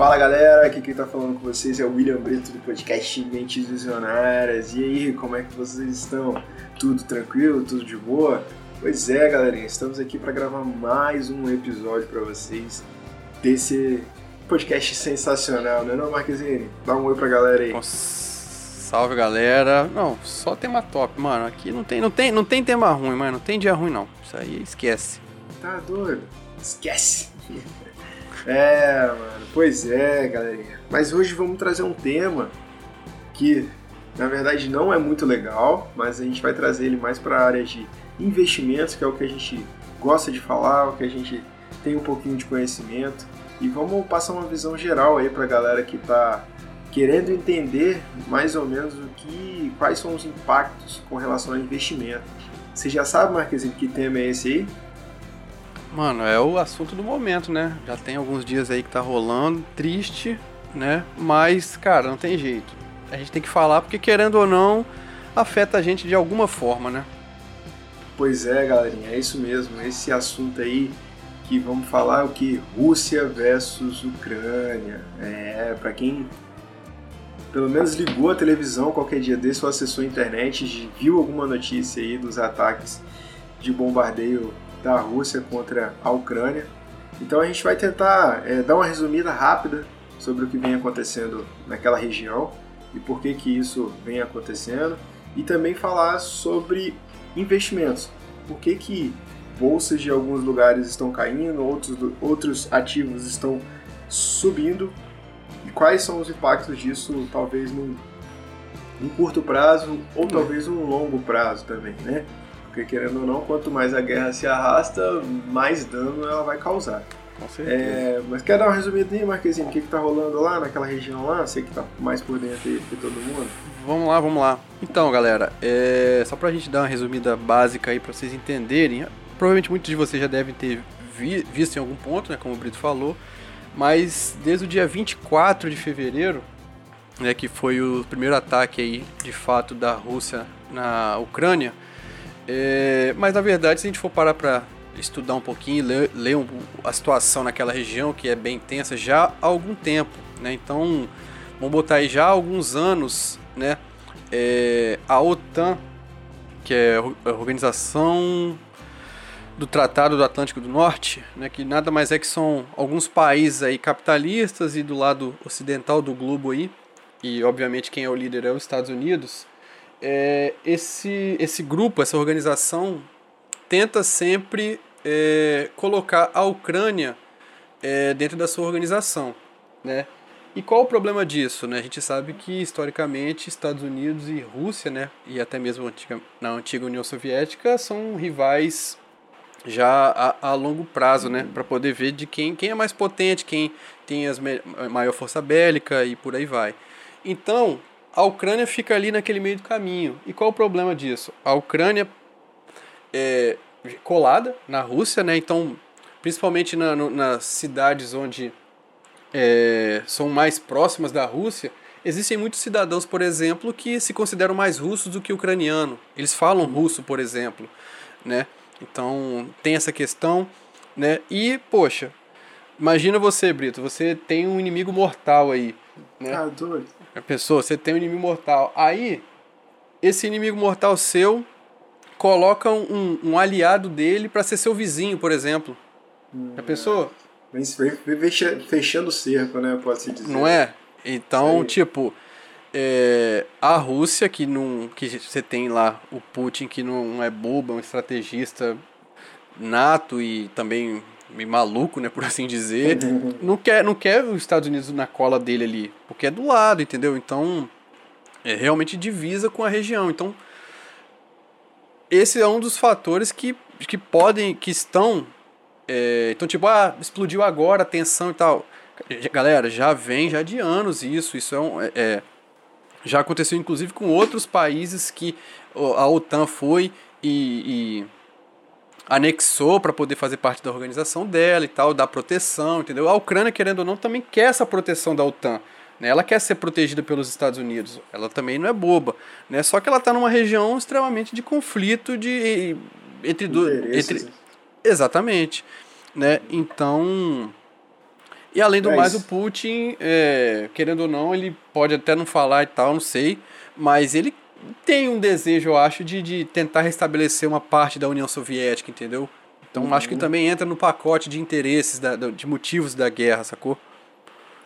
Fala galera, aqui quem tá falando com vocês é o William Brito do podcast Mentes Visionárias. E aí, como é que vocês estão? Tudo tranquilo? Tudo de boa? Pois é, galerinha, estamos aqui para gravar mais um episódio para vocês desse podcast sensacional, né não, Marquezine? Dá um oi pra galera aí. Salve galera. Não, só tema top, mano. Aqui não tem, não tem, não tem tema ruim, mano. Não tem dia ruim não. Isso aí esquece. Tá doido? Esquece. É, mano, pois é, galerinha. Mas hoje vamos trazer um tema que, na verdade, não é muito legal, mas a gente vai trazer ele mais para a área de investimentos, que é o que a gente gosta de falar, o que a gente tem um pouquinho de conhecimento. E vamos passar uma visão geral aí para a galera que está querendo entender mais ou menos o que, quais são os impactos com relação ao investimento. Você já sabe, Marquezinho, que tema é esse aí? Mano, é o assunto do momento, né? Já tem alguns dias aí que tá rolando, triste, né? Mas, cara, não tem jeito. A gente tem que falar porque, querendo ou não, afeta a gente de alguma forma, né? Pois é, galerinha, é isso mesmo. Esse assunto aí que vamos falar é o que Rússia versus Ucrânia. É, para quem pelo menos ligou a televisão qualquer dia desse ou acessou a internet, viu alguma notícia aí dos ataques de bombardeio da Rússia contra a Ucrânia. Então a gente vai tentar é, dar uma resumida rápida sobre o que vem acontecendo naquela região e por que que isso vem acontecendo e também falar sobre investimentos. Por que que bolsas de alguns lugares estão caindo, outros, outros ativos estão subindo e quais são os impactos disso, talvez num, num curto prazo ou talvez num longo prazo também, né? Porque querendo ou não, quanto mais a guerra se arrasta, mais dano ela vai causar. Com certeza. É, mas quer dar uma resumidinha, Marquezinho, o que, que tá rolando lá naquela região lá? Você que tá mais por dentro aí que todo mundo. Vamos lá, vamos lá. Então, galera, é, só pra gente dar uma resumida básica aí pra vocês entenderem, provavelmente muitos de vocês já devem ter vi, visto em algum ponto, né, como o Brito falou, mas desde o dia 24 de fevereiro, né, que foi o primeiro ataque aí, de fato, da Rússia na Ucrânia, é, mas na verdade, se a gente for parar para estudar um pouquinho, ler, ler um, a situação naquela região, que é bem tensa já há algum tempo, né? Então, vamos botar aí já há alguns anos, né? É, a OTAN, que é a Organização do Tratado do Atlântico do Norte, né, que nada mais é que são alguns países aí capitalistas e do lado ocidental do globo aí, e obviamente quem é o líder é os Estados Unidos, é, esse, esse grupo, essa organização, tenta sempre é, colocar a Ucrânia é, dentro da sua organização, né? E qual o problema disso? Né? A gente sabe que historicamente Estados Unidos e Rússia, né, e até mesmo antiga, na antiga União Soviética, são rivais já a, a longo prazo, né, para poder ver de quem, quem é mais potente, quem tem as maior força bélica e por aí vai. Então, a Ucrânia fica ali naquele meio do caminho. E qual o problema disso? A Ucrânia é colada na Rússia, né? Então, principalmente na, no, nas cidades onde é, são mais próximas da Rússia, existem muitos cidadãos, por exemplo, que se consideram mais russos do que ucraniano. Eles falam russo, por exemplo, né? Então, tem essa questão, né? E, poxa, imagina você, Brito, você tem um inimigo mortal aí, né? Ah, doido. A pessoa, você tem um inimigo mortal. Aí, esse inimigo mortal seu coloca um, um aliado dele para ser seu vizinho, por exemplo. Hum, a pessoa. Vem fechando o cerco, né? Pode-se dizer. Não é? Então, tipo, é, a Rússia, que, não, que você tem lá o Putin, que não é bobo, é um estrategista nato e também meio maluco, né, por assim dizer, não quer, não quer os Estados Unidos na cola dele ali, porque é do lado, entendeu? Então, é realmente divisa com a região. Então, esse é um dos fatores que, que podem, que estão, é, então tipo, ah, explodiu agora, tensão e tal. Galera, já vem já de anos isso, isso é, um, é, é já aconteceu inclusive com outros países que a OTAN foi e, e anexou para poder fazer parte da organização dela e tal, dar proteção, entendeu? A Ucrânia, querendo ou não, também quer essa proteção da OTAN. Né? Ela quer ser protegida pelos Estados Unidos. Ela também não é boba. Né? Só que ela está numa região extremamente de conflito de entre, do, entre Exatamente. Né? Então, E além do É mais, isso. o Putin, é, querendo ou não, ele pode até não falar e tal, não sei, mas ele tem um desejo, eu acho, de, de tentar restabelecer uma parte da União Soviética, entendeu? Então acho que também entra no pacote de interesses, da, da- de motivos da guerra, sacou?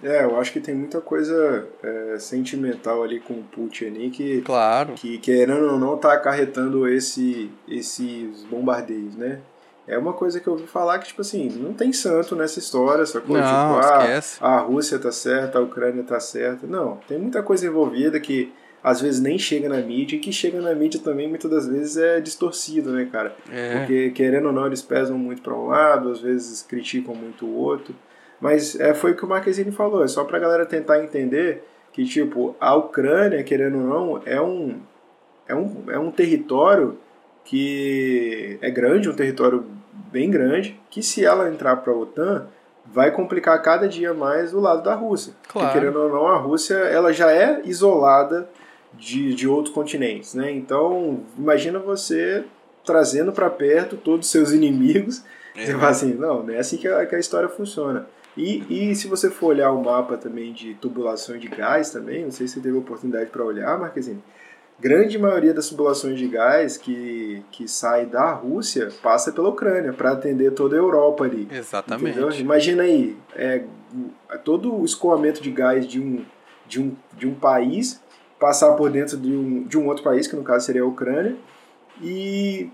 É, eu acho que tem muita coisa é, sentimental ali com o Putin ali que, Claro. que querendo ou não, tá acarretando esse, esses bombardeios, né? É uma coisa que eu ouvi falar que, tipo assim, não tem santo nessa história, sacou? Não, tipo, ah, esquece. a Rússia tá certa, a Ucrânia tá certa. Não, tem muita coisa envolvida que às vezes nem chega na mídia e que chega na mídia também muitas das vezes é distorcido, né, cara? É. Porque querendo ou não, eles pesam muito para um lado, às vezes criticam muito o outro. Mas é, foi o que o Marquezine falou, é só pra galera tentar entender que, tipo, a Ucrânia, querendo ou não, é um, é um, é um território que é grande, um território bem grande, que se ela entrar para a OTAN, vai complicar cada dia mais o lado da Rússia. Claro. Porque, querendo ou não, a Rússia ela já é isolada de, de outros continentes, né? Então, imagina você trazendo para perto todos os seus inimigos. É. Você fala assim, não, não é assim que a, que a história funciona. E, e se você for olhar o mapa também de tubulação de gás também, não sei se você teve oportunidade para olhar, Marquezine, grande maioria das tubulações de gás que, que sai da Rússia passa pela Ucrânia para atender toda a Europa ali. Exatamente. Entendeu? Imagina aí, é, todo o escoamento de gás de um, de um, de um país passar por dentro de um, de um outro país, que no caso seria a Ucrânia, e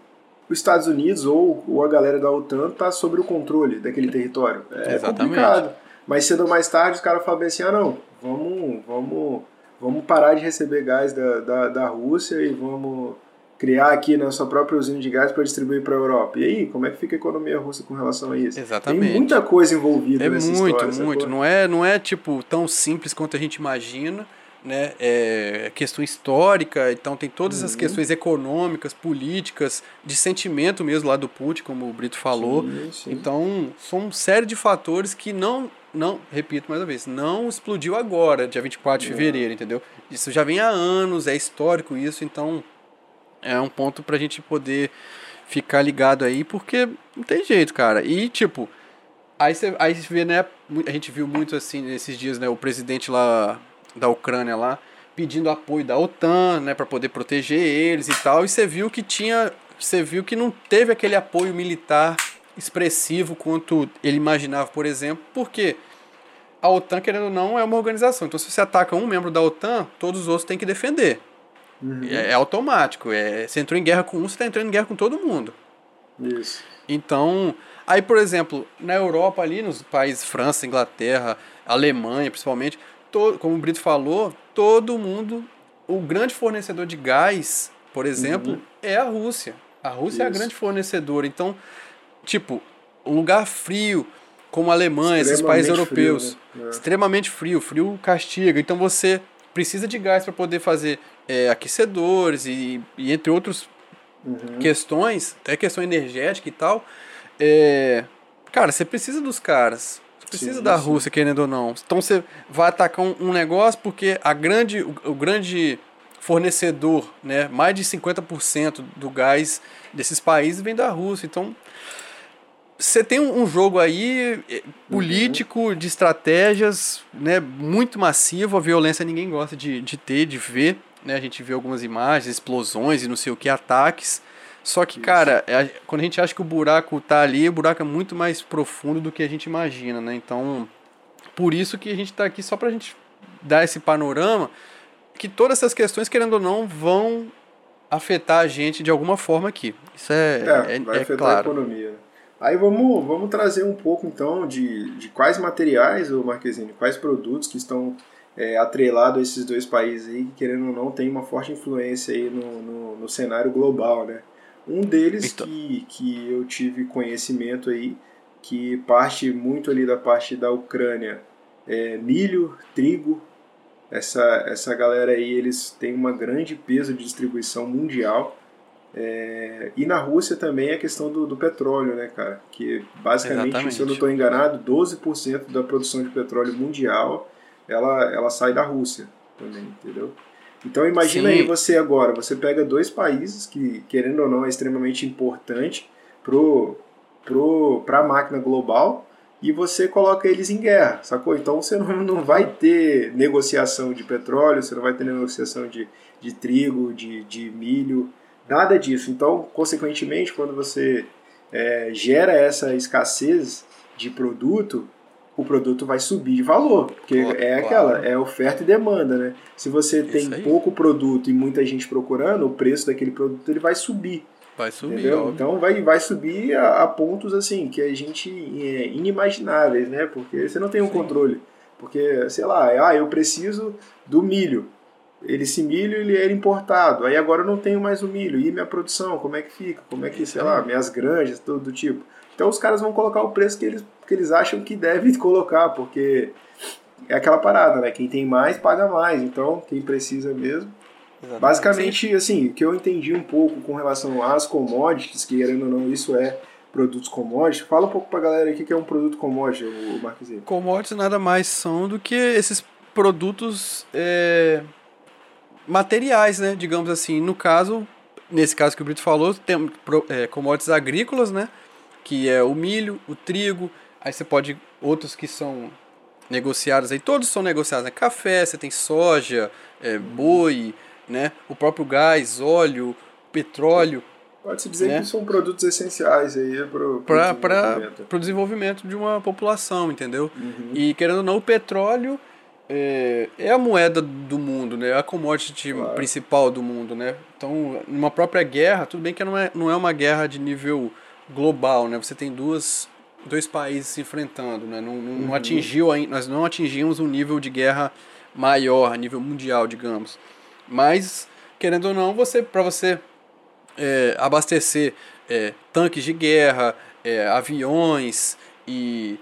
os Estados Unidos ou, ou a galera da OTAN tá sobre o controle daquele território. É Exatamente. complicado. Mas cedo ou mais tarde os caras falam bem assim, ah não, vamos, vamos, vamos parar de receber gás da, da, da Rússia e vamos criar aqui nossa própria usina de gás para distribuir para a Europa. E aí, como é que fica a economia russa com relação a isso? Exatamente. Tem muita coisa envolvida É nessa muito, história. muito. sacou? Não é, não é tipo tão simples quanto a gente imagina, né? É questão histórica, então tem todas as Uhum. questões econômicas, políticas, de sentimento mesmo lá do Putin, como o Brito falou. Sim, sim. Então, são uma série de fatores que não, não, repito mais uma vez, não explodiu agora, dia 24 de fevereiro, entendeu? Isso já vem há anos, é histórico isso, então é um ponto pra gente poder ficar ligado aí, porque não tem jeito, cara. E, tipo, aí você aí vê, né, a gente viu muito assim nesses dias, né, o presidente lá da Ucrânia lá pedindo apoio da OTAN, né, para poder proteger eles e tal, e você viu que tinha, você viu que não teve aquele apoio militar expressivo quanto ele imaginava, por exemplo, porque a OTAN, querendo ou não, é uma organização. Então, se você ataca um membro da OTAN, todos os outros têm que defender. Uhum. É, é automático. É, você entrou em guerra com um, você está entrando em guerra com todo mundo. Isso. Então, aí, por exemplo, na Europa ali, nos países França, Inglaterra, Alemanha, principalmente, como o Brito falou, todo mundo, o grande fornecedor de gás, por exemplo, é a Rússia. A Rússia é a Isso. grande fornecedora. Então, tipo, um lugar frio, como a Alemanha, esses países Extremamente frio, europeus, né? É. extremamente frio, frio castiga. Então você precisa de gás para poder fazer é, aquecedores e, e entre outros Uhum. questões, até questão energética e tal. É, cara, você precisa dos caras. Precisa Sim, da sim. Rússia, querendo ou não. Então você vai atacar um, um negócio porque a grande, o, o grande fornecedor, né, mais de 50% do gás desses países vem da Rússia. Então você tem um, um jogo aí eh, político, de estratégias, né, muito massivo. A violência ninguém gosta de, de ter, de ver. Né? A gente vê algumas imagens, explosões e não sei o que, ataques. Só que, cara, é a- quando a gente acha que o buraco tá ali, o buraco é muito mais profundo do que a gente imagina, né? Então, por isso que a gente tá aqui só pra gente dar esse panorama que todas essas questões, querendo ou não, vão afetar a gente de alguma forma aqui. Isso é, É, é, vai é afetar a claro. economia. Aí vamos, vamos trazer um pouco então de, de quais materiais, o Marquezine, quais produtos que estão é, atrelados a esses dois países aí, que querendo ou não tem uma forte influência aí no, no, no cenário global, né? Um deles que, que eu tive conhecimento aí, que parte muito ali da parte da Ucrânia, é milho, trigo, essa, essa galera aí, eles têm uma grande peso de distribuição mundial. É, e na Rússia também a questão do, do petróleo, né, cara? Que basicamente, Exatamente. se eu não estou enganado, 12% da produção de petróleo mundial ela, ela sai da Rússia também, entendeu? Então imagina Sim. aí você agora, você pega dois países que, querendo ou não, é extremamente importante pro, pro, pra máquina global e você coloca eles em guerra, sacou? Então você não, não vai ter negociação de petróleo, você não vai ter negociação de, de trigo, de, de milho, nada disso. Então, consequentemente, quando você é, gera essa escassez de produto, o produto vai subir de valor, porque é aquela, é oferta e demanda, né? Se você Isso tem aí. pouco produto e muita gente procurando, o preço daquele produto ele vai subir. Vai subir, Então vai, vai subir a, a, pontos assim que a gente é inimagináveis, né? Porque você não tem um Sim. controle. Porque, sei lá, ah, eu preciso do milho. Ele, esse milho ele era importado. Aí agora eu não tenho mais o milho. E minha produção, como é que fica? Como é que, sei lá, minhas granjas, tudo do tipo. Então os caras vão colocar o preço que eles, que eles acham que deve colocar, porque é aquela parada, né? Quem tem mais paga mais. Então, quem precisa mesmo Exatamente. Basicamente, assim, o que eu entendi um pouco com relação às commodities, que querendo ou não, isso é produtos commodities. Fala um pouco pra galera aqui que é um produto commodity, o Marquezinho. Commodities nada mais são do que esses produtos é, materiais, né? Digamos assim. No caso, nesse caso que o Brito falou, tem é, commodities agrícolas, né? Que é o milho, o trigo, aí você pode. Outros que são negociados aí, todos são negociados, né? Café, você tem soja, é, boi né? O próprio gás, óleo, petróleo. Pode-se dizer né? que são produtos essenciais aí para o desenvolvimento de uma população, entendeu? Uhum. E querendo ou não, o petróleo é, é, a moeda do mundo, né? É a commodity claro. principal do mundo, né? Então, numa própria guerra, tudo bem que não é, não é uma guerra de nível global, né? Você tem duas, dois países se enfrentando, né? Não, não, uhum. atingiu, nós não atingimos um nível de guerra maior, a nível mundial, digamos. Mas, querendo ou não, você para você é, abastecer é, tanques de guerra, é, aviões e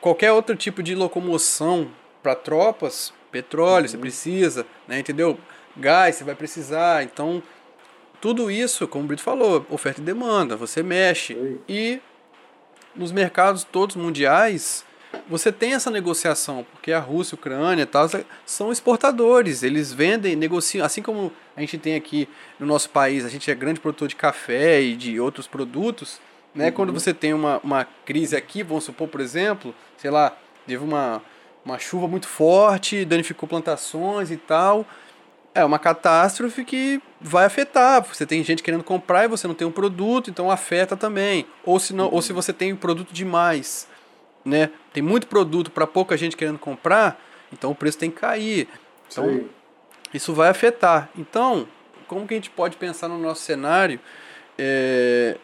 qualquer outro tipo de locomoção para tropas, petróleo uhum. você precisa, né, entendeu? Gás você vai precisar, então tudo isso, como o Brito falou, oferta e demanda, você mexe. E nos mercados todos mundiais, você tem essa negociação, porque a Rússia, a Ucrânia e tal, são exportadores, eles vendem, negociam, assim como a gente tem aqui no nosso país, a gente é grande produtor de café e de outros produtos, né? Uhum. Quando você tem uma, uma crise aqui, vamos supor, por exemplo, sei lá, teve uma, uma chuva muito forte, danificou plantações e tal, é uma catástrofe que vai afetar. Você tem gente querendo comprar e você não tem um produto, então afeta também. Ou se, não, uhum. ou se você tem um produto demais né? Tem muito produto para pouca gente querendo comprar, então o preço tem que cair. Então Sim. isso vai afetar. Então, como que a gente pode pensar no nosso cenário é,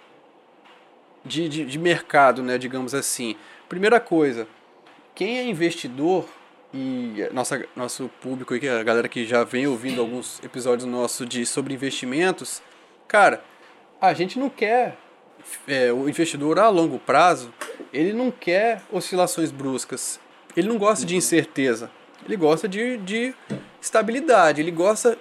de, de, de mercado, né? Digamos assim. Primeira coisa, quem é investidor e nossa, nosso público e a galera que já vem ouvindo alguns episódios nossos de sobre investimentos, cara, a gente não quer é, o investidor a longo prazo, ele não quer oscilações bruscas. Ele não gosta de incerteza. Ele gosta de, de estabilidade. Ele gosta,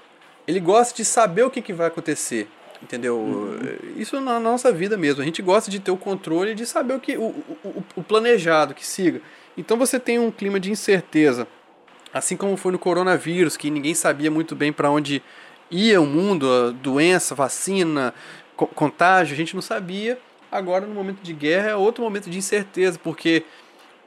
ele gosta de saber o que, que vai acontecer. Entendeu? Uhum. Isso na nossa vida mesmo. A gente gosta de ter o controle de saber o que o, o, o planejado que siga. Então você tem um clima de incerteza. Assim como foi no coronavírus, que ninguém sabia muito bem para onde ia o mundo, a doença, vacina, contágio, a gente não sabia. Agora, no momento de guerra, é outro momento de incerteza, porque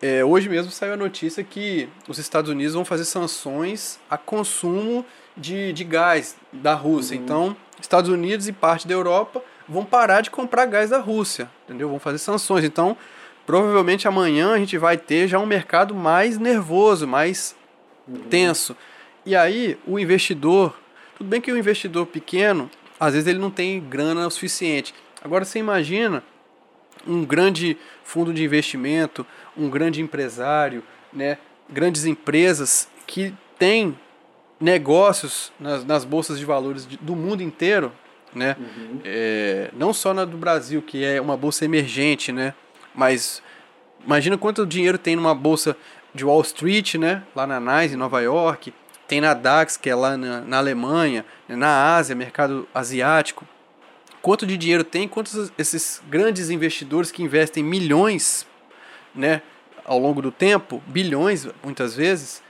é, hoje mesmo saiu a notícia que os Estados Unidos vão fazer sanções a consumo de, de gás da Rússia. Uhum. Então, Estados Unidos e parte da Europa vão parar de comprar gás da Rússia, entendeu? Vão fazer sanções. Então, provavelmente amanhã a gente vai ter já um mercado mais nervoso, mais uhum. tenso. E aí, o investidor, tudo bem que o investidor pequeno, às vezes ele não tem grana o suficiente. Agora você imagina um grande fundo de investimento, um grande empresário, né, grandes empresas que têm negócios nas, nas bolsas de valores de, do mundo inteiro, né? Uhum. É, não só na do Brasil, que é uma bolsa emergente, né? Mas imagina quanto dinheiro tem numa bolsa de Wall Street, né? Lá na NYSE, em Nova York tem na DAX, que é lá na, na Alemanha, né, na Ásia, mercado asiático. Quanto de dinheiro tem? Quantos esses grandes investidores que investem milhões né, ao longo do tempo, bilhões muitas vezes,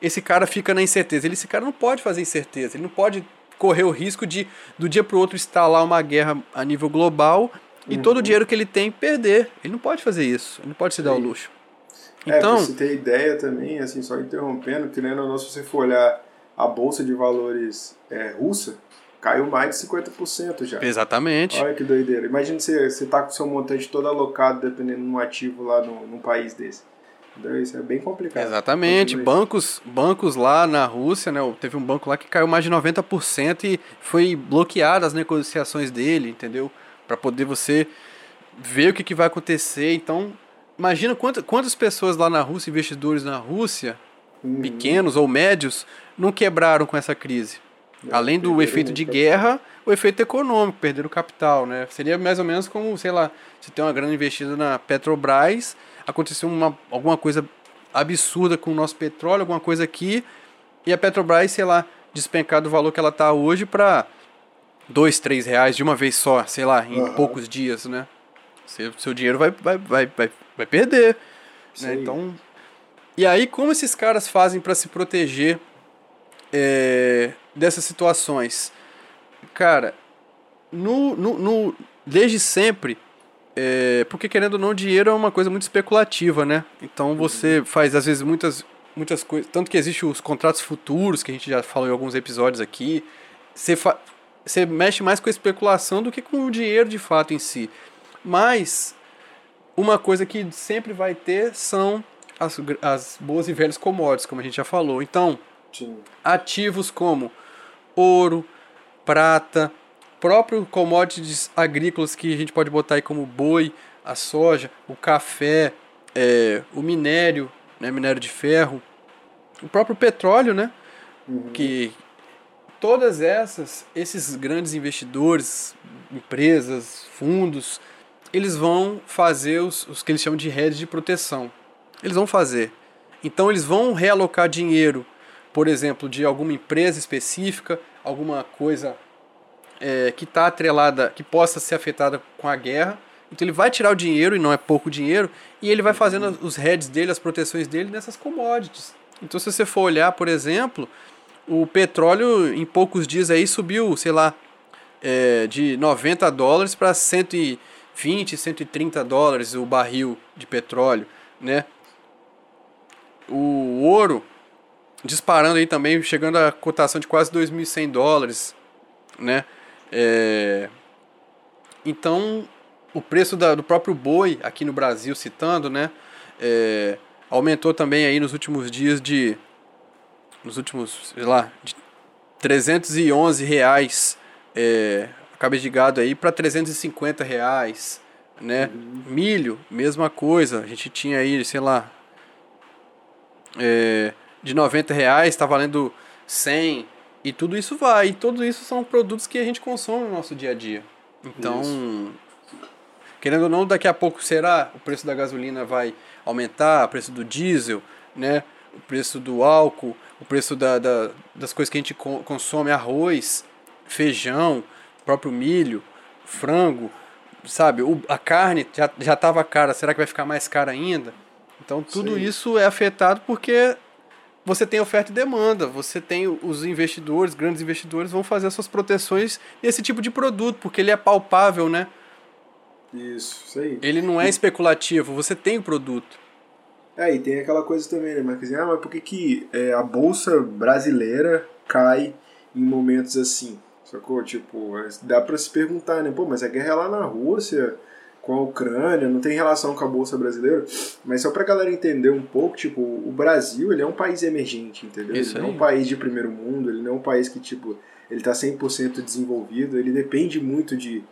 esse cara fica na incerteza. Ele, esse cara não pode fazer incerteza, ele não pode correr o risco de do dia para o outro instalar uma guerra a nível global e uhum. todo o dinheiro que ele tem perder. Ele não pode fazer isso, ele não pode se dar o luxo. É, Então, pra você ter ideia também, assim, só interrompendo, ou não, se você for olhar a bolsa de valores é, russa, caiu mais de 50% já. exatamente. Olha que doideira. Imagina você, você tá com o seu montante todo alocado, dependendo de um ativo lá no, num país desse. Então isso é bem complicado. Exatamente. Bancos, bancos lá na Rússia, né? Teve um banco lá que caiu mais de 90% e foi bloqueado as negociações dele, entendeu? Para poder você ver o que, que vai acontecer. Então, imagina quantas, quantas pessoas lá na Rússia, investidores na Rússia, Uhum. pequenos ou médios, não quebraram com essa crise. É, Além do efeito de guerra, o efeito econômico, perderam capital, né? Seria mais ou menos como, sei lá, você tem uma grana investida na Petrobras, aconteceu uma, alguma coisa absurda com o nosso petróleo, alguma coisa aqui, e a Petrobras, sei lá, despencar do valor que ela está hoje para dois, três reais de uma vez só, sei lá, em Aham. poucos dias, né? Seu, seu dinheiro vai, vai, vai, vai, vai perder. Né? Então, e aí, como esses caras fazem para se proteger é, dessas situações? Cara, no, no, no- desde sempre, é, porque querendo ou não, dinheiro é uma coisa muito especulativa, né? Então você faz, às vezes, muitas, muitas coisas. Tanto que existem os contratos futuros, que a gente já falou em alguns episódios aqui. Você, fa, você mexe mais com a especulação do que com o dinheiro de fato em si. Mas uma coisa que sempre vai ter são as, as boas e velhas commodities, como a gente já falou. Então, Sim. ativos como ouro, prata, próprio commodities agrícolas que a gente pode botar aí como boi, a soja, o café, é, o minério, né, minério de ferro, o próprio petróleo, né, Uhum. que todas essas, esses grandes investidores, empresas, fundos, eles vão fazer os, os que eles chamam de redes de proteção. Eles vão fazer. Então eles vão realocar dinheiro, por exemplo, de alguma empresa específica, alguma coisa é, que está atrelada, que possa ser afetada com a guerra. Então ele vai tirar o dinheiro, e não é pouco dinheiro, e ele vai fazendo os heads dele, as proteções dele nessas commodities. Então se você for olhar, por exemplo, o petróleo em poucos dias aí subiu, sei lá, é, de 90 dólares para 120, 130 dólares o barril de petróleo, né? O ouro disparando aí também, chegando a cotação de quase 2.100 dólares, né? É, Então, o preço da- do próprio boi aqui no Brasil, citando, né? é, aumentou também aí nos últimos dias de nos últimos, sei lá, de 311 reais é, cabeça de gado aí para 350 reais, né? Milho, mesma coisa, a gente tinha aí, sei lá, é, de 90 reais está valendo 100 e tudo isso vai, e tudo isso são produtos que a gente consome no nosso dia a dia. Então, querendo ou não, daqui a pouco será o preço da gasolina vai aumentar, o preço do diesel, né? O preço do álcool, o preço da, da- das coisas que a gente co- consome, arroz, feijão, próprio milho, frango, sabe? O, a carne já já estava cara, será que vai ficar mais cara ainda? Então tudo Sim. isso é afetado porque você tem oferta e demanda, você tem os investidores, grandes investidores vão fazer as suas proteções nesse tipo de produto, porque ele é palpável, né? Isso, isso aí. Ele não é especulativo, você tem o produto. É, e tem aquela coisa também, né, Marquinhos? Ah, mas por que, que é, a bolsa brasileira cai em momentos assim? Sacou? Tipo, dá pra se perguntar, né? Pô, mas a guerra é lá na Rússia, com a Ucrânia, não tem relação com a bolsa brasileira. Mas só pra galera entender um pouco, tipo, o Brasil, ele é um país emergente, entendeu? Isso ele não é um país de primeiro mundo, ele não é um país que, tipo, ele tá 100% desenvolvido, ele depende muito de,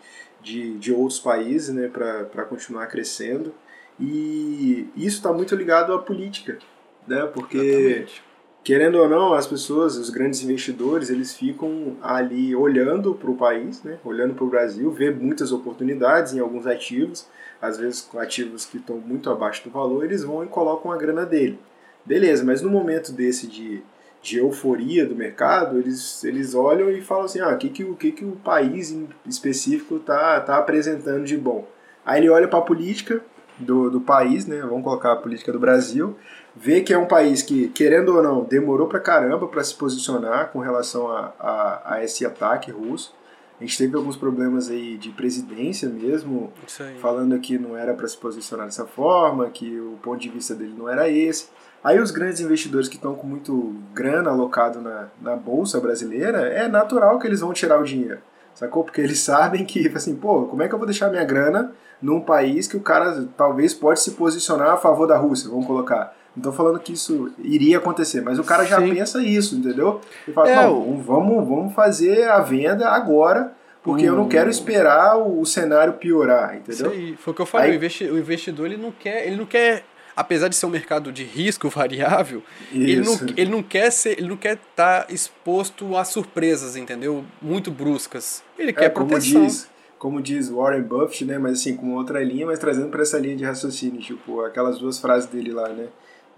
de, de outros países, né, pra continuar crescendo. E isso está muito ligado à política, né? Porque Exatamente. querendo ou não, as pessoas, os grandes investidores, eles ficam ali olhando para o país, né? Olhando para o Brasil, vê muitas oportunidades em alguns ativos, às vezes com ativos que estão muito abaixo do valor, eles vão e colocam a grana dele. Beleza, mas no momento desse de, de euforia do mercado, eles, eles olham e falam assim, ah, o que, que, o que, que o país em específico tá, tá apresentando de bom? Aí ele olha para a política do, do país, né? Vamos colocar a política do Brasil, vê que é um país que, querendo ou não, demorou pra caramba para se posicionar com relação a, a, a esse ataque russo. A gente teve alguns problemas aí de presidência mesmo, falando que não era para se posicionar dessa forma, que o ponto de vista dele não era esse. Aí os grandes investidores que estão com muito grana alocado na, na bolsa brasileira, é natural que eles vão tirar o dinheiro, sacou? Porque eles sabem que, assim, pô, como é que eu vou deixar minha grana num país que o cara talvez pode se posicionar a favor da Rússia, vamos colocar. Não tô falando que isso iria acontecer, mas o cara já Sim. pensa isso, entendeu? Ele fala, é, não, vamos, vamos fazer a venda agora, porque eu não quero esperar o, o, cenário piorar, entendeu? Isso aí, foi o que eu falei, aí, o investidor ele não quer, ele não quer apesar de ser um mercado de risco variável, ele não, ele não quer ser, ele não quer estar tá exposto a surpresas, entendeu? Muito bruscas. Ele é, quer proteção. Como diz, como diz Warren Buffett, né? Mas assim, com outra linha, mas trazendo para essa linha de raciocínio, tipo, aquelas duas frases dele lá, né?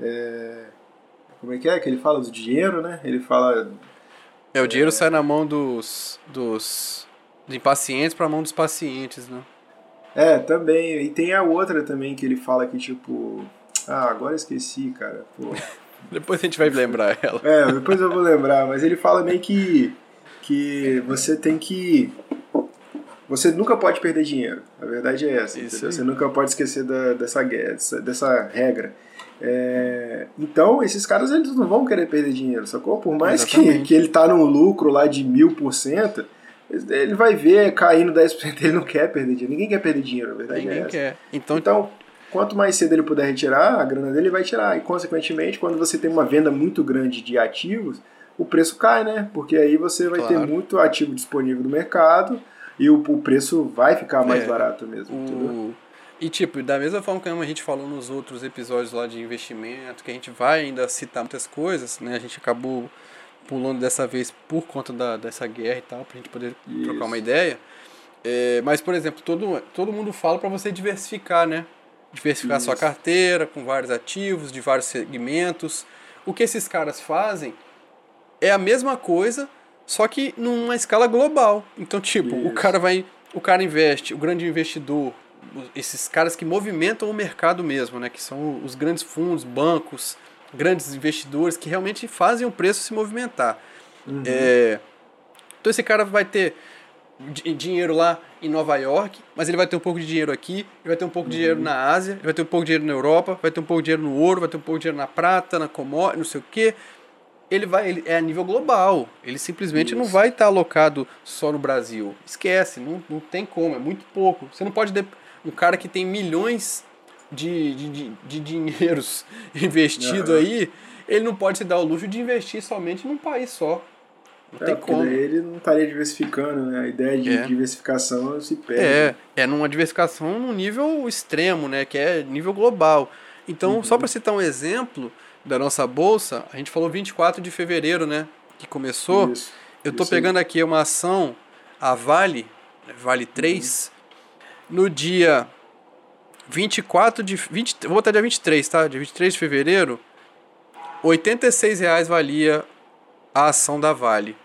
É, como é que é que ele fala do dinheiro, né? Ele fala. É, o dinheiro é, sai na mão dos, dos impacientes para a mão dos pacientes, né? É, também. E tem a outra também que ele fala que, tipo. Ah, agora esqueci, cara. Pô. depois a gente vai lembrar ela. É, depois eu vou lembrar, mas ele fala meio que. que você tem que. Você nunca pode perder dinheiro. A verdade é essa. Você nunca pode esquecer da, dessa, dessa, dessa regra. É, então, esses caras eles não vão querer perder dinheiro, sacou? Por mais que, que ele tá num lucro lá de mil por cento, ele vai ver caindo 10%, ele não quer perder dinheiro. Ninguém quer perder dinheiro, na verdade. Ninguém é quer. Então, então, quanto mais cedo ele puder retirar, a grana dele vai tirar. E, consequentemente, quando você tem uma venda muito grande de ativos, o preço cai, né? Porque aí você vai claro. ter muito ativo disponível no mercado e o, o preço vai ficar mais é, barato mesmo, o... E tipo, da mesma forma que a gente falou nos outros episódios lá de investimento, que a gente vai ainda citar muitas coisas, né? A gente acabou pulando dessa vez por conta da, dessa guerra e tal, pra gente poder Isso. trocar uma ideia. É, mas, por exemplo, todo, todo mundo fala para você diversificar, né? Diversificar Isso. sua carteira com vários ativos, de vários segmentos. O que esses caras fazem é a mesma coisa, só que numa escala global. Então, tipo, Isso. o cara vai. O cara investe, o grande investidor, esses caras que movimentam o mercado mesmo, né? Que são os grandes fundos, bancos, grandes investidores que realmente fazem o preço se movimentar. Uhum. É, então esse cara vai ter dinheiro lá em Nova York, mas ele vai ter um pouco de dinheiro aqui, ele vai ter um pouco de dinheiro uhum. na Ásia, ele vai ter um pouco de dinheiro na Europa, vai ter um pouco de dinheiro no ouro, vai ter um pouco de dinheiro na prata, na commodity, não sei o quê. Ele vai, ele é a nível global. Ele simplesmente Isso. não vai estar alocado só no Brasil. Esquece, não, não tem como, é muito pouco. Você não pode um cara que tem milhões de, de, de, dinheiros investido uhum. aí, ele não pode se dar o luxo de investir somente num país só. Não é, tem como. ele não estaria diversificando, né? A ideia de é. diversificação se perde. É, é numa diversificação num nível extremo, né? Que é nível global. Então, uhum. só para citar um exemplo da nossa bolsa, a gente falou 24 de fevereiro, né? Que começou. Isso, Eu tô pegando aí. aqui uma ação, a Vale, Vale 3, uhum. no dia 24 de. 20, vou botar dia 23, tá? Dia 23 de fevereiro. 86 reais valia a ação da Vale.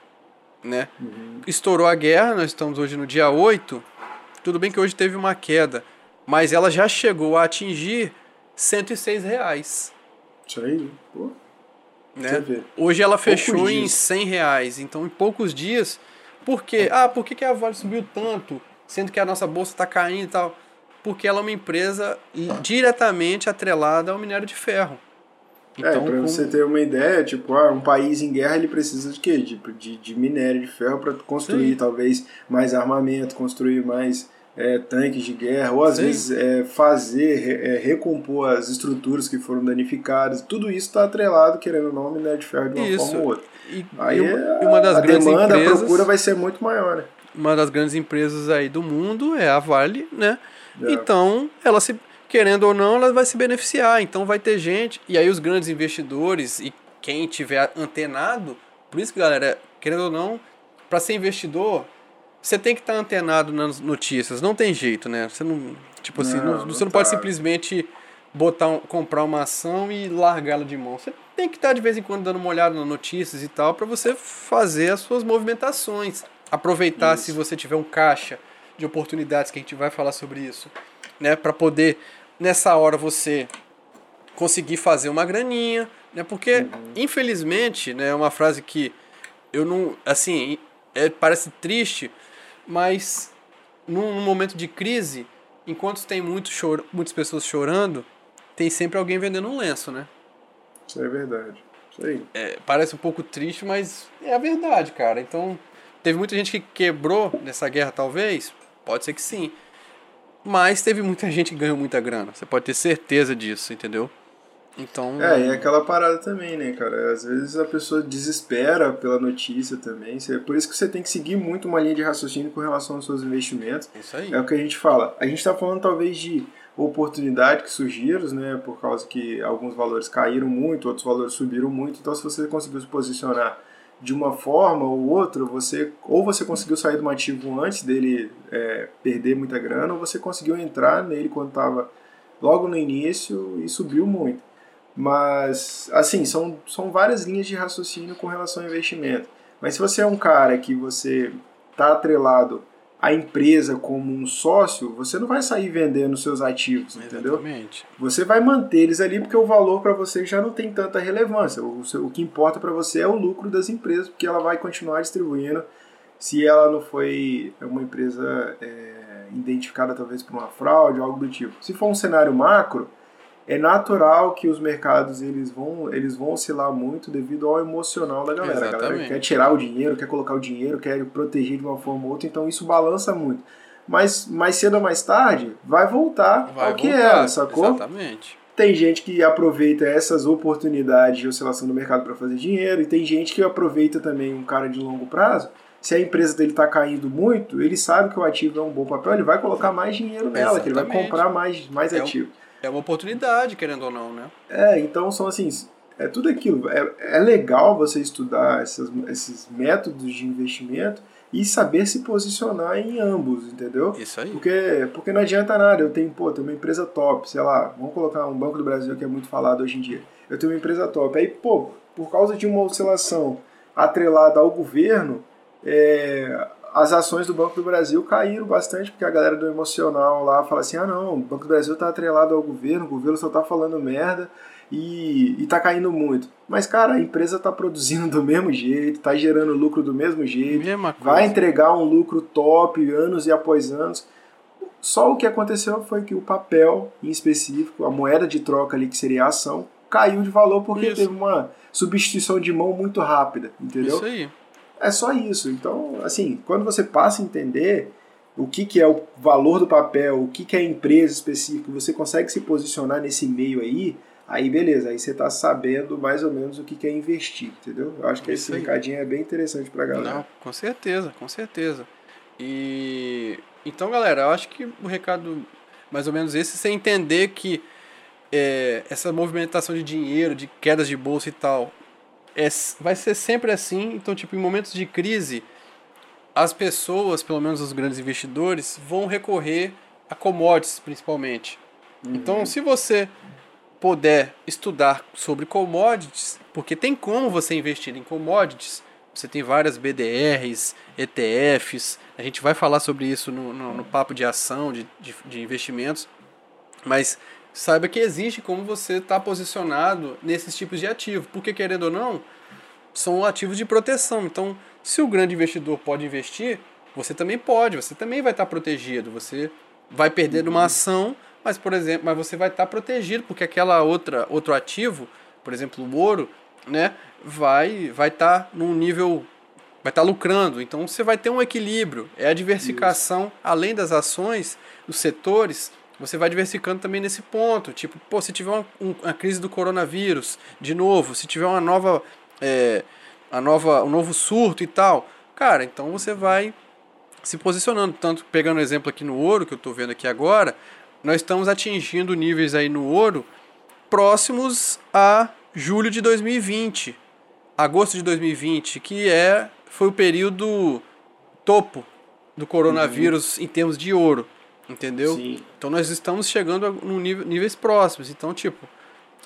Né? Uhum. Estourou a guerra, nós estamos hoje no dia 8. Tudo bem que hoje teve uma queda. Mas ela já chegou a atingir 106 reais. Isso aí, pô. Né? Hoje ela fechou em 100 reais. Então, em poucos dias. Por quê? Ah, por que, que a Vale subiu tanto? Sendo que a nossa bolsa está caindo e tal porque ela é uma empresa diretamente atrelada ao minério de ferro. É, então, é, para você ter uma ideia, tipo, ah, um país em guerra ele precisa de quê? De, de, de minério de ferro para construir Sim. talvez mais armamento, construir mais é, tanques de guerra, ou às Sim. vezes é, fazer, é, recompor as estruturas que foram danificadas. Tudo isso está atrelado, querendo ou não, ao minério de ferro de uma isso. forma ou outra. E, Aí e uma, é, uma das a demanda, empresas, a procura vai ser muito maior, né? Uma das grandes empresas aí do mundo é a Vale, né? É. Então, ela se querendo ou não, ela vai se beneficiar. Então vai ter gente, e aí os grandes investidores e quem tiver antenado, por isso que galera, querendo ou não, para ser investidor, você tem que estar tá antenado nas notícias, não tem jeito, né? Você não, tipo assim, não, não, você não tá. pode simplesmente botar um, comprar uma ação e largá-la de mão. Você tem que estar tá de vez em quando dando uma olhada nas notícias e tal para você fazer as suas movimentações. Aproveitar isso. se você tiver um caixa de oportunidades que a gente vai falar sobre isso, né, para poder nessa hora você conseguir fazer uma graninha, né? Porque uhum. infelizmente, né, é uma frase que eu não, assim, é, parece triste, mas num, num momento de crise, enquanto tem muito choro, muitas pessoas chorando, tem sempre alguém vendendo um lenço, né? Isso é verdade. Isso aí. É, parece um pouco triste, mas é a verdade, cara. Então, teve muita gente que quebrou nessa guerra, talvez? Pode ser que sim. Mas teve muita gente que ganhou muita grana. Você pode ter certeza disso, entendeu? Então. É, e aquela parada também, né, cara? Às vezes a pessoa desespera pela notícia também. Por isso que você tem que seguir muito uma linha de raciocínio com relação aos seus investimentos. Isso aí. É o que a gente fala. A gente tá falando talvez de oportunidade que surgiram, né? Por causa que alguns valores caíram muito, outros valores subiram muito. Então, se você conseguiu se posicionar de uma forma ou outra, você ou você conseguiu sair do ativo antes dele é, perder muita grana, ou você conseguiu entrar nele quando estava logo no início e subiu muito. Mas, assim, são, são várias linhas de raciocínio com relação ao investimento. Mas se você é um cara que você está atrelado a empresa como um sócio, você não vai sair vendendo seus ativos, entendeu? Exatamente. Você vai manter eles ali porque o valor para você já não tem tanta relevância. O, o que importa para você é o lucro das empresas, porque ela vai continuar distribuindo se ela não foi uma empresa é, identificada talvez por uma fraude, algo do tipo. Se for um cenário macro, é natural que os mercados eles vão, eles vão oscilar muito devido ao emocional da galera. Exatamente. A galera quer tirar o dinheiro, quer colocar o dinheiro, quer proteger de uma forma ou outra, então isso balança muito. Mas mais cedo ou mais tarde vai voltar Vai ao que era, sacou? Exatamente. Tem gente que aproveita essas oportunidades de oscilação do mercado para fazer dinheiro, e tem gente que aproveita também um cara de longo prazo. Se a empresa dele está caindo muito, ele sabe que o ativo é um bom papel, ele vai colocar mais dinheiro nela, que ele vai Exatamente. comprar mais, mais É um- ativo. É uma oportunidade, querendo ou não, né? É, então são assim, é tudo aquilo. É, é legal você estudar essas, esses métodos de investimento e saber se posicionar em ambos, entendeu? Isso aí. Porque, porque não adianta nada. Eu tenho, pô, tenho uma empresa top, sei lá, vamos colocar um Banco do Brasil que é muito falado hoje em dia. Eu tenho uma empresa top. Aí, pô, por causa de uma oscilação atrelada ao governo, é, as ações do Banco do Brasil caíram bastante, porque a galera do emocional lá fala assim: ah, não, o Banco do Brasil tá atrelado ao governo, o governo só tá falando merda e, e tá caindo muito. Mas, cara, a empresa tá produzindo do mesmo jeito, tá gerando lucro do mesmo jeito, vai entregar um lucro top anos e após anos. Só o que aconteceu foi que o papel, em específico, a moeda de troca ali, que seria a ação, caiu de valor porque Isso. teve uma substituição de mão muito rápida, entendeu? Isso aí. É só isso. Então, assim, quando você passa a entender o que, que é o valor do papel, o que, que é a empresa específica, você consegue se posicionar nesse meio aí, aí beleza, aí você tá sabendo mais ou menos o que, que é investir, entendeu? Eu acho que Isso esse aí. recadinho é bem interessante pra galera. Não, com certeza, com certeza. E então, galera, eu acho que o recado mais ou menos esse, você entender que é, essa movimentação de dinheiro, de quedas de bolsa e tal, é, vai ser sempre assim. Então, tipo, em momentos de crise, as pessoas, pelo menos os grandes investidores, vão recorrer a commodities, principalmente. Então, se você puder estudar sobre commodities, porque tem como você investir em commodities, você tem várias BDRs, ETFs, a gente vai falar sobre isso no, no, no papo de ação, de, de, de investimentos, mas saiba que existe como você está posicionado nesses tipos de ativo, porque querendo ou não, são ativos de proteção. Então, se o grande investidor pode investir, você também pode, você também vai estar protegido. Você vai perder uma ação, mas por exemplo, mas você vai estar protegido porque aquela outra outro ativo, por exemplo, o ouro, né, vai vai estar num nível vai estar lucrando. Então você vai ter um equilíbrio. É a diversificação além das ações, os setores, você vai diversificando também nesse ponto. Tipo, pô, se tiver uma, um- uma crise do coronavírus, de novo, se tiver uma nova, é, a nova, um novo surto e tal, cara, então você vai se posicionando. Tanto pegando o exemplo aqui no ouro, que eu estou vendo aqui agora, nós estamos atingindo níveis aí no ouro próximos a julho de 2020, agosto de 2020, que é foi o período topo do coronavírus em termos de ouro, entendeu? Sim. Então nós estamos chegando a num nível, níveis próximos. Então, tipo,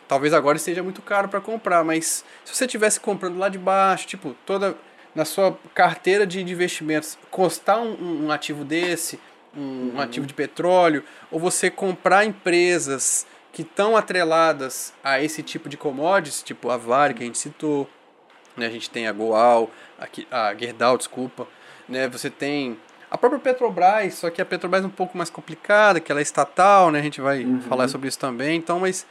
talvez agora esteja muito caro para comprar, mas se você estivesse comprando lá de baixo, tipo, toda na sua carteira de investimentos, custar um, um- um ativo desse, um, um ativo de petróleo, ou você comprar empresas que estão atreladas a esse tipo de commodities, tipo a Vale que a gente citou, né? A gente tem a Goal, a, a Gerdau, desculpa, né? Você tem A própria Petrobras, só que a Petrobras é um pouco mais complicada, que ela é estatal, né? A gente vai Uhum. falar sobre isso também. Então, mas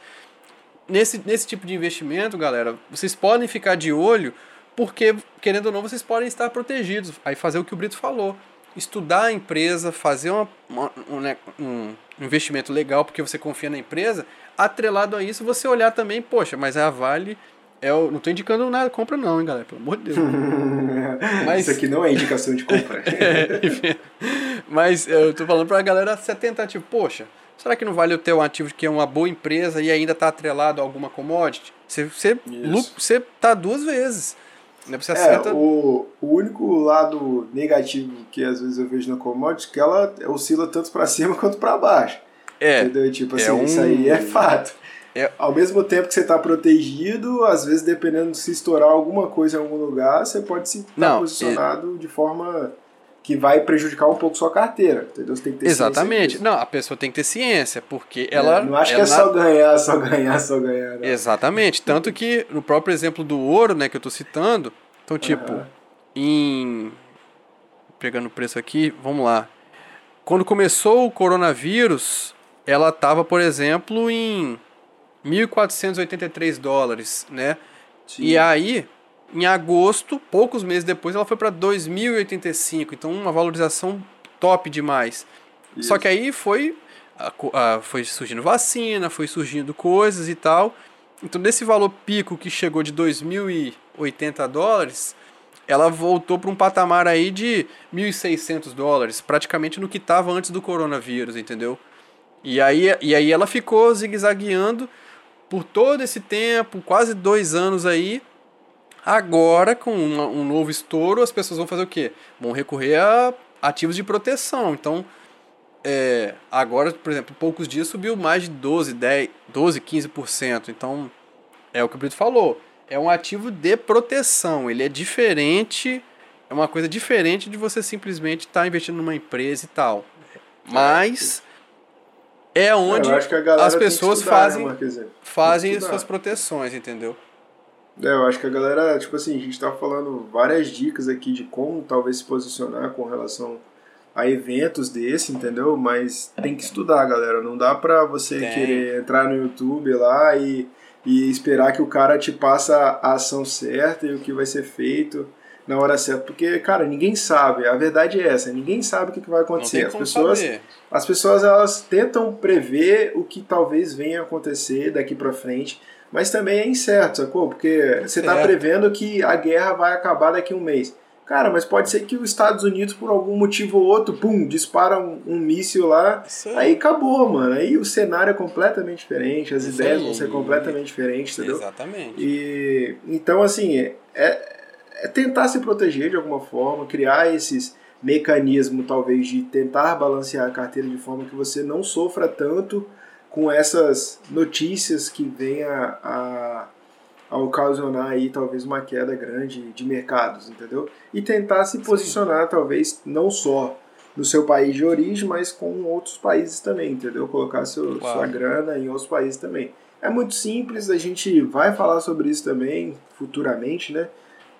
nesse, nesse tipo de investimento, galera, vocês podem ficar de olho, porque, querendo ou não, vocês podem estar protegidos. Aí fazer o que o Brito falou. Estudar a empresa, fazer uma, uma- um, né, um investimento legal porque você confia na empresa. Atrelado a isso, você olhar também, poxa, mas a Vale. É o, não tô indicando nada, compra não, hein, galera? Pelo amor de Deus. Mas- Isso aqui não é indicação de compra. É, enfim. Mas eu tô falando pra galera se atentar, tipo, poxa, será que não vale eu ter um ativo que é uma boa empresa e ainda tá atrelado a alguma commodity? Você, você, você tá duas vezes. Né? Você É, acerta. o, o único lado negativo que às vezes eu vejo na commodity é que ela oscila tanto pra cima quanto pra baixo. É, Entendeu? Tipo é assim, um- isso aí é fato. É- Ao mesmo tempo que você tá protegido, às vezes dependendo de se estourar alguma coisa em algum lugar, você pode se estar Não, posicionado de forma que vai prejudicar um pouco sua carteira. Entendeu? Você tem que ter ciência exatamente. disso. Não, a pessoa tem que ter ciência, porque É, ela. não acho que ela é só ganhar, só ganhar, só ganhar. não. Exatamente. Tanto que no próprio exemplo do ouro, né, que eu tô citando, então, tipo, Aham. em. Pegando o preço aqui, vamos lá. Quando começou o coronavírus, ela estava, por exemplo, em 1.483 dólares, né? Sim. E aí, em agosto, poucos meses depois, ela foi para 2.085. Então, uma valorização top demais. Só Isso. que aí foi, a a- foi surgindo vacina, foi surgindo coisas e tal. Então, desse valor pico que chegou de 2.080 dólares, ela voltou para um patamar aí de 1.600 dólares, praticamente no que estava antes do coronavírus, entendeu? E aí, e aí ela ficou zigue-zagueando por todo esse tempo, quase dois anos aí. Agora, com uma- um novo estouro, as pessoas vão fazer o quê? Vão recorrer a ativos de proteção. Então, é, agora, por exemplo, em poucos dias subiu mais de 12, 10, 12, 15%. Então, é o que o Brito falou. É um ativo de proteção. Ele é diferente, é uma coisa diferente de você simplesmente estar investindo numa empresa e tal. Mas é onde as pessoas estudar, né, fazem, Marquezinho? fazem suas proteções, entendeu? É, eu acho que a galera, tipo assim, a gente tá falando várias dicas aqui de como talvez se posicionar com relação a eventos desse, entendeu? Mas tem que estudar, galera. Não dá pra você Tem. querer entrar no YouTube lá e, e esperar que o cara te passe a ação certa e o que vai ser feito na hora certa. Porque, cara, ninguém sabe. A verdade é essa. Ninguém sabe o que vai acontecer. As pessoas saber. as pessoas elas tentam prever o que talvez venha a acontecer daqui pra frente, mas também é incerto, sacou? Porque você tá Certo. prevendo que a guerra vai acabar daqui a um mês. Cara, mas pode ser que os Estados Unidos, por algum motivo ou outro, pum, dispara um, um míssil lá, Isso aí acabou, mano. Aí o cenário é completamente diferente, as Isso ideias vão ser completamente diferentes, entendeu? Exatamente. E então assim, é, é tentar se proteger de alguma forma, criar esses mecanismos talvez de tentar balancear a carteira de forma que você não sofra tanto com essas notícias que venham a, a, ocasionar aí talvez uma queda grande de mercados, entendeu? E tentar se posicionar talvez não só no seu país de origem, mas com outros países também, entendeu? Colocar seu, Claro. sua grana em outros países também. É muito simples, a gente vai falar sobre isso também futuramente, né?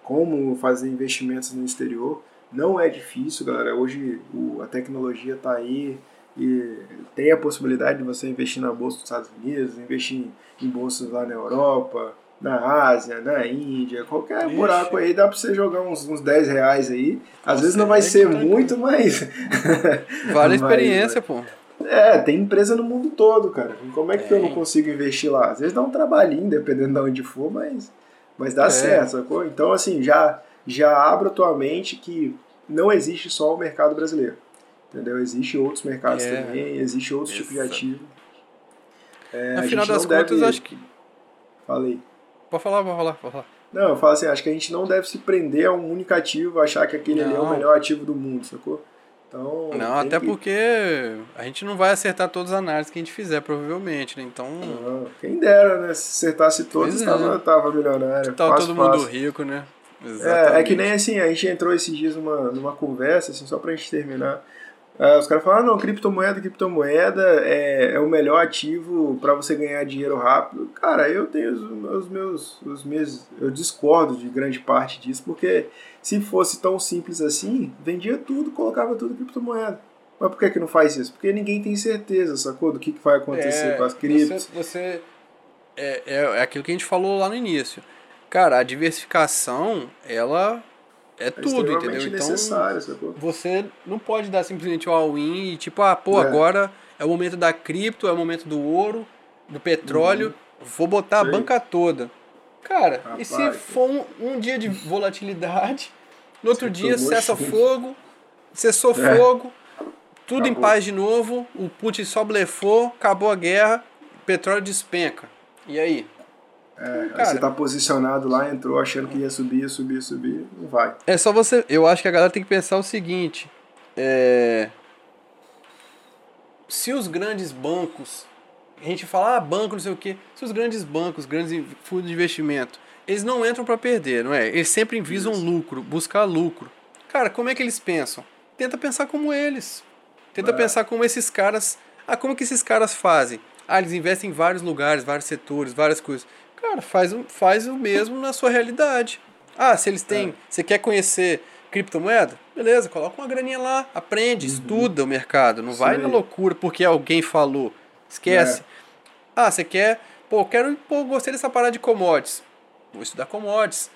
Como fazer investimentos no exterior. Não é difícil, galera. Hoje o- a tecnologia está aí e tem a possibilidade de você investir na bolsa dos Estados Unidos, investir em, em bolsas lá na Europa, na Ásia, na Índia, qualquer Ixi. buraco aí dá para você jogar uns, uns 10 reais aí. Às vezes não vai Consegue, ser tranquilo. muito, mas Vale a Mas, experiência, pô. é, tem empresa no mundo todo, cara. Como é que eu não consigo investir lá? Às vezes dá um trabalhinho, dependendo de onde for, mas, mas dá É. certo, sacou? Então, assim, já, já abra tua mente que não existe só o mercado brasileiro. Entendeu? Existem outros mercados É. também, existe outros tipos de ativo. É, No a final gente das não contas, deve- acho que. Falei. Pode falar, pode falar, pode falar. Não, eu falo assim, acho que a gente não deve se prender a um único ativo, achar que aquele ali é o melhor ativo do mundo, sacou? Então, Não, até que- porque a gente não vai acertar todas as análises que a gente fizer, provavelmente, né? Então. Não, quem dera, né? Se acertasse todos, Pois é. tava, tava milionário. Fácil, todo mundo fácil. rico, né? É, é que nem assim, a gente entrou esses dias numa, numa conversa, assim, só pra gente terminar. É, os caras falam, ah, não, criptomoeda, criptomoeda é, é o melhor ativo para você ganhar dinheiro rápido. Cara, eu tenho os, os, meus, os meus. Eu discordo de grande parte disso, porque se fosse tão simples assim, vendia tudo, colocava tudo em criptomoeda. Mas por que, que não faz isso? Porque ninguém tem certeza, sacou? Do que, que vai acontecer É, com as criptos. Você, você- é, é, é aquilo que a gente falou lá no início. Cara, a diversificação, ela é É tudo, entendeu? Então, você não pode dar simplesmente o all-in e tipo, ah, pô, É. agora é o momento da cripto, é o momento do ouro, do petróleo, vou botar a Uhum. Sei. banca toda. Cara, e se Rapaz. for um, um dia de volatilidade, no outro dia cessa fogo, cessou É. fogo, tudo em Acabou. paz de novo, o Putin só blefou, acabou a guerra, petróleo despenca. E aí? É, Cara. você tá posicionado lá, entrou achando que ia subir, ia subir, ia subir, não vai. É só você. Eu acho que a galera tem que pensar o seguinte: é, se os grandes bancos, a gente fala, ah, banco, não sei o quê, se os grandes bancos, grandes fundos de investimento, eles não entram para perder, não é? Eles sempre visam Isso. lucro, buscar lucro. Cara, como é que eles pensam? Tenta pensar como eles. Tenta É. pensar como esses caras. Ah, como que esses caras fazem? Ah, eles investem em vários lugares, vários setores, várias coisas. Cara, faz, o- faz o mesmo na sua realidade. Ah, se eles têm. É. Você quer conhecer criptomoeda? Beleza, coloca uma graninha lá, aprende, estuda o mercado. Não Isso vai na loucura porque alguém falou. Esquece. É. Ah, você quer. Pô, quero. Pô, gostei dessa parada de commodities. Vou estudar commodities.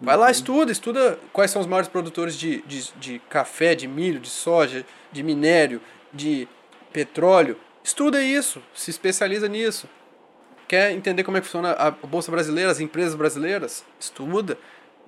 Vai Uhum. lá, estuda, estuda quais são os maiores produtores de, de, de café, de milho, de soja, de minério, de petróleo. Estuda isso, se especializa nisso. Quer entender como é que funciona a Bolsa Brasileira, as empresas brasileiras? Estuda.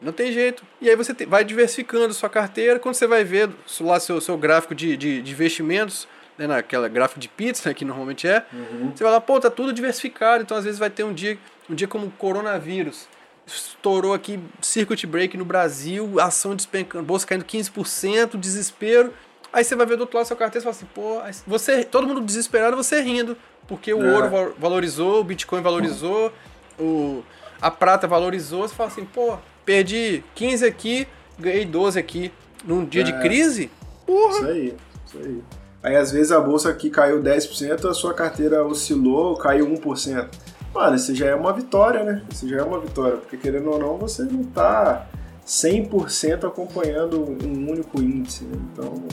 Não tem jeito. E aí você te- vai diversificando sua carteira. Quando você vai ver lá seu, seu gráfico de, de, de investimentos, né, naquela gráfico de pizza, né, que normalmente é, Uhum. você vai lá, pô, tá tudo diversificado. Então às vezes vai ter um dia, um dia como o coronavírus. Estourou aqui circuit break no Brasil, ação despencando, bolsa caindo 15%, desespero. Aí você vai ver do outro lado da sua carteira e fala assim, pô, você, todo mundo desesperado, você rindo. Porque o É. ouro val- valorizou, o Bitcoin valorizou, o, a prata valorizou. Você fala assim, pô, perdi 15 aqui, ganhei 12 aqui. Num dia de É. crise? Porra! Isso aí, isso aí. Aí às vezes a bolsa aqui caiu 10%, a sua carteira oscilou, caiu 1%. Mano, isso já é uma vitória, né? Isso já é uma vitória, porque querendo ou não, você não tá 100% acompanhando um único índice, né? Então,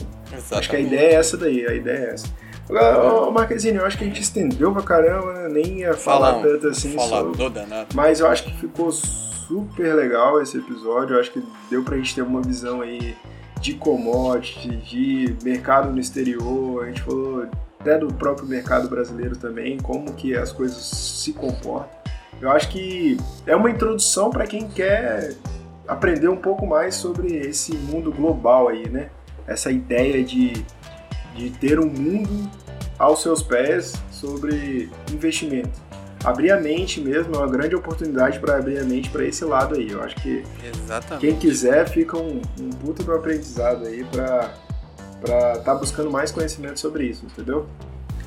acho que a ideia é essa daí, a ideia é essa. Agora, Marquezine, eu acho que a gente estendeu pra caramba, né? Nem ia falar Falar, tanto assim sobre... Mas eu acho que ficou super legal esse episódio. Eu acho que deu pra gente ter uma visão aí de commodity, de mercado no exterior. A gente falou até do próprio mercado brasileiro também, como que as coisas se comportam. Eu acho que é uma introdução para quem quer aprender um pouco mais sobre esse mundo global aí, né? Essa ideia de, de ter um mundo aos seus pés sobre investimento abrir a mente mesmo, é uma grande oportunidade para abrir a mente para esse lado aí. Eu acho que Exatamente. quem quiser fica um, um puto do aprendizado aí para estar buscando mais conhecimento sobre isso, entendeu?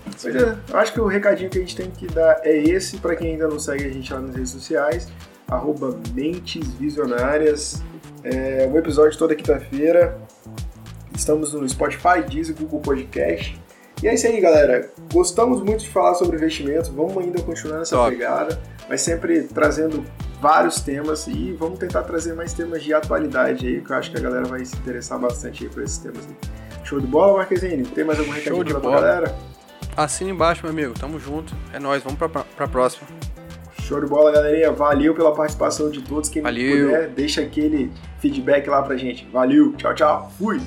Mas é, eu acho que o recadinho que a gente tem que dar é esse para quem ainda não segue a gente lá nas redes sociais, arroba Mentes Visionárias. É, um episódio toda quinta-feira. Estamos no Spotify, Deezer, Google Podcast. E é isso aí, galera. Gostamos muito de falar sobre investimentos. Vamos ainda continuar nessa Top. pegada, mas sempre trazendo vários temas e vamos tentar trazer mais temas de atualidade aí, que eu acho que a galera vai se interessar bastante aí por esses temas aí. Show de bola, Marquezine? Tem mais algum recadinho pra bola. galera? Assina embaixo, meu amigo. Tamo junto. É nóis. Vamos pra, pra próxima. Show de bola, galerinha. Valeu pela participação de todos. Quem Valeu. puder, deixa aquele feedback lá pra gente. Valeu, tchau, tchau. Fui!